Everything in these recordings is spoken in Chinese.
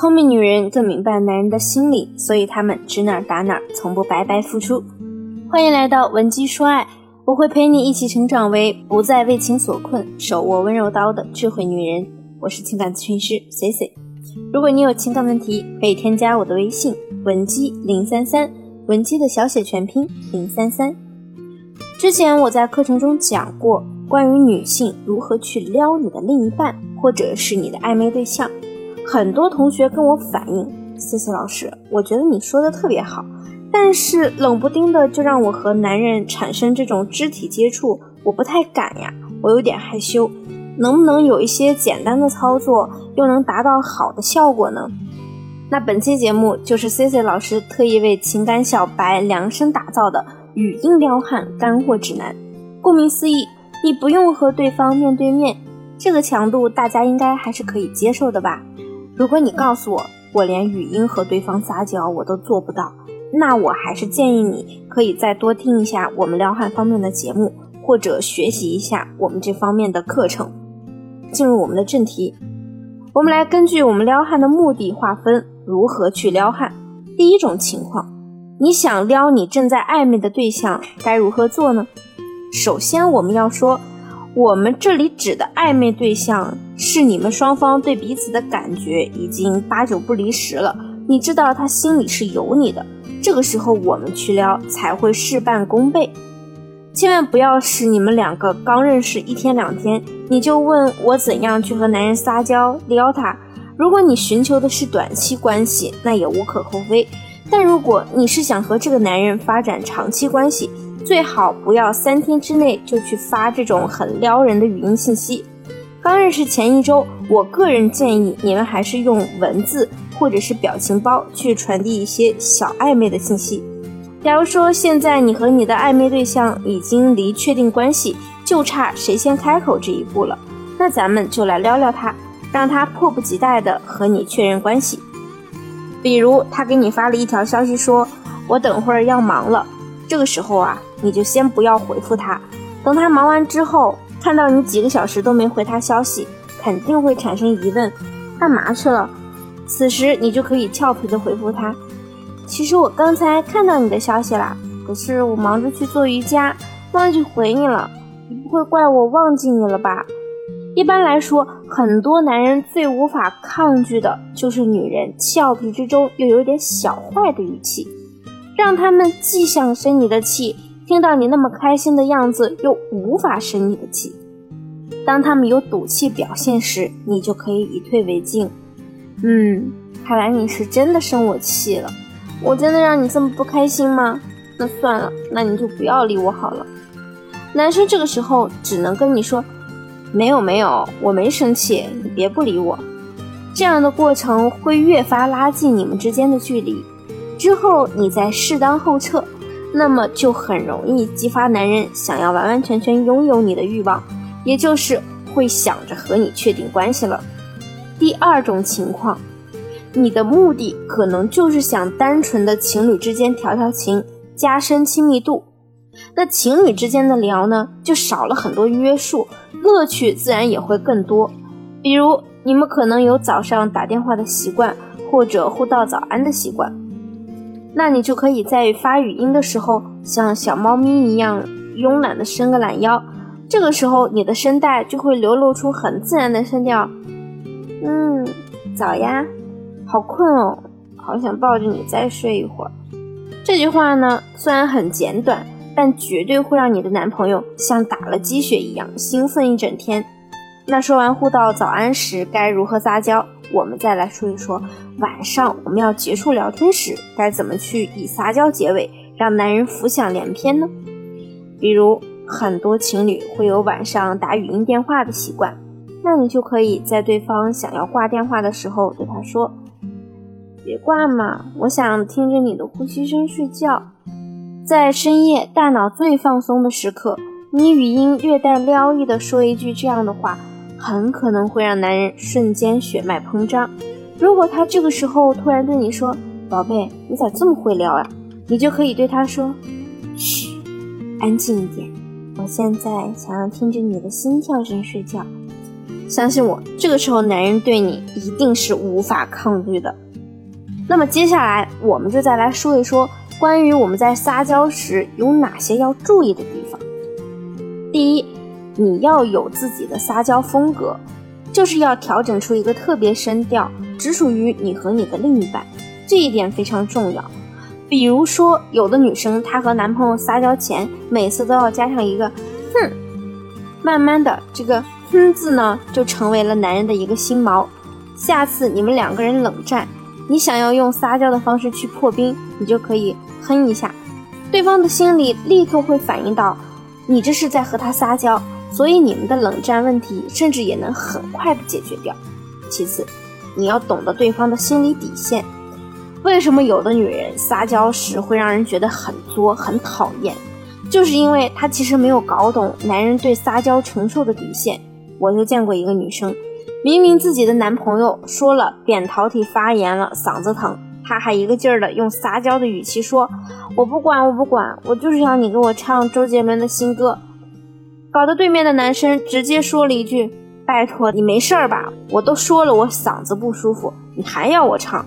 聪明女人更明白男人的心理，所以她们指哪打哪，从不白白付出。欢迎来到文姬说爱，我会陪你一起成长为不再为情所困、手握温柔刀的智慧女人。我是情感咨询师 C C。如果你有情感问题，可以添加我的微信文姬零三三，文姬的小写全拼零三三。之前我在课程中讲过关于女性如何去撩你的另一半，或者是你的暧昧对象。很多同学跟我反映，谢谢老师，我觉得你说的特别好，但是冷不丁的就让我和男人产生这种肢体接触，我不太敢呀，我有点害羞，能不能有一些简单的操作，又能达到好的效果呢？那本期节目就是 C C 老师特意为情感小白量身打造的语音撩汉干货指南。顾名思义，你不用和对方面对面，这个强度大家应该还是可以接受的吧？如果你告诉我，我连语音和对方撒娇我都做不到，那我还是建议你可以再多听一下我们撩汉方面的节目，或者学习一下我们这方面的课程。进入我们的正题，我们来根据我们撩汉的目的划分如何去撩汉。第一种情况，你想撩你正在暧昧的对象，该如何做呢？首先，我们要说。我们这里指的暧昧对象是你们双方对彼此的感觉已经八九不离十了，你知道他心里是有你的，这个时候我们去撩才会事半功倍。千万不要是你们两个刚认识一天两天，你就问我怎样去和男人撒娇撩他。如果你寻求的是短期关系，那也无可厚非；但如果你是想和这个男人发展长期关系，最好不要三天之内就去发这种很撩人的语音信息。刚认识前一周，我个人建议你们还是用文字或者是表情包去传递一些小暧昧的信息。假如说现在你和你的暧昧对象已经离确定关系就差谁先开口这一步了，那咱们就来撩撩他，让他迫不及待的和你确认关系。比如他给你发了一条消息说：“我等会儿要忙了。”这个时候啊，你就先不要回复他，等他忙完之后，看到你几个小时都没回他消息，肯定会产生疑问，干嘛去了？此时你就可以俏皮的回复他，其实我刚才看到你的消息啦，可是我忙着去做瑜伽，忘记回你了，你不会怪我忘记你了吧？一般来说，很多男人最无法抗拒的就是女人俏皮之中又有点小坏的语气。让他们既想生你的气，听到你那么开心的样子，又无法生你的气。当他们有赌气表现时，你就可以以退为进。嗯，看来你是真的生我气了。我真的让你这么不开心吗？那算了，那你就不要理我好了。男生这个时候只能跟你说：“没有没有，我没生气，你别不理我。”这样的过程会越发拉近你们之间的距离。之后你再适当后撤，那么就很容易激发男人想要完完全全拥有你的欲望，也就是会想着和你确定关系了。第二种情况，你的目的可能就是想单纯的情侣之间调调情，加深亲密度。那情侣之间的聊呢，就少了很多约束，乐趣自然也会更多。比如你们可能有早上打电话的习惯，或者互道早安的习惯。那你就可以在发语音的时候，像小猫咪一样慵懒的伸个懒腰，这个时候你的声带就会流露出很自然的声调。嗯，早呀，好困哦，好想抱着你再睡一会儿。这句话呢，虽然很简短，但绝对会让你的男朋友像打了鸡血一样兴奋一整天。那说完互道早安时，该如何撒娇？我们再来说一说，晚上我们要结束聊天时，该怎么去以撒娇结尾，让男人浮想联翩呢？比如，很多情侣会有晚上打语音电话的习惯，那你就可以在对方想要挂电话的时候对他说：“别挂嘛，我想听着你的呼吸声睡觉。”在深夜大脑最放松的时刻，你语音略带撩意的说一句这样的话。很可能会让男人瞬间血脉膨胀。如果他这个时候突然对你说：“宝贝，你咋这么会撩啊？”你就可以对他说：“嘘，安静一点，我现在想要听着你的心跳声睡觉。”相信我，这个时候男人对你一定是无法抗拒的。那么接下来我们就再来说一说关于我们在撒娇时有哪些要注意的地方。第一，你要有自己的撒娇风格，就是要调整出一个特别声调，只属于你和你的另一半，这一点非常重要。比如说，有的女生她和男朋友撒娇前，每次都要加上一个“哼”，慢慢的这个。哼字呢，就成为了男人的一个心锚。下次你们两个人冷战，你想要用撒娇的方式去破冰，你就可以哼一下，对方的心里立刻会反应到你这是在和他撒娇，所以你们的冷战问题甚至也能很快的解决掉。其次，你要懂得对方的心理底线。为什么有的女人撒娇时会让人觉得很作、很讨厌？就是因为她其实没有搞懂男人对撒娇承受的底线。我就见过一个女生，明明自己的男朋友说了扁桃体发炎了，嗓子疼，她还一个劲儿的用撒娇的语气说：“我不管，我不管，我就是要你给我唱周杰伦的新歌。”搞得对面的男生直接说了一句：“拜托你没事儿吧？我都说了我嗓子不舒服，你还要我唱？”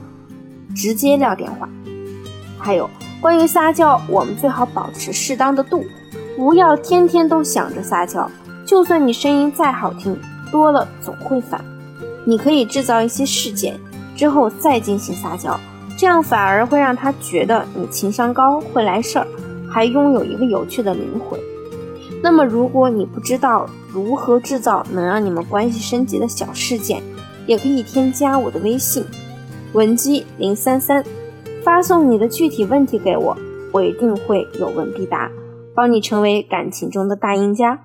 直接撂电话。还有关于撒娇，我们最好保持适当的度，不要天天都想着撒娇。就算你声音再好听，多了总会烦。你可以制造一些事件，之后再进行撒娇，这样反而会让他觉得你情商高，会来事儿，还拥有一个有趣的灵魂。那么，如果你不知道如何制造能让你们关系升级的小事件，也可以添加我的微信文姬零三三，发送你的具体问题给我，我一定会有问必答，帮你成为感情中的大赢家。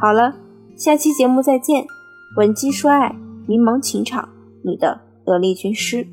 好了，下期节目再见。文姬说爱，迷茫情场，你的得力军师。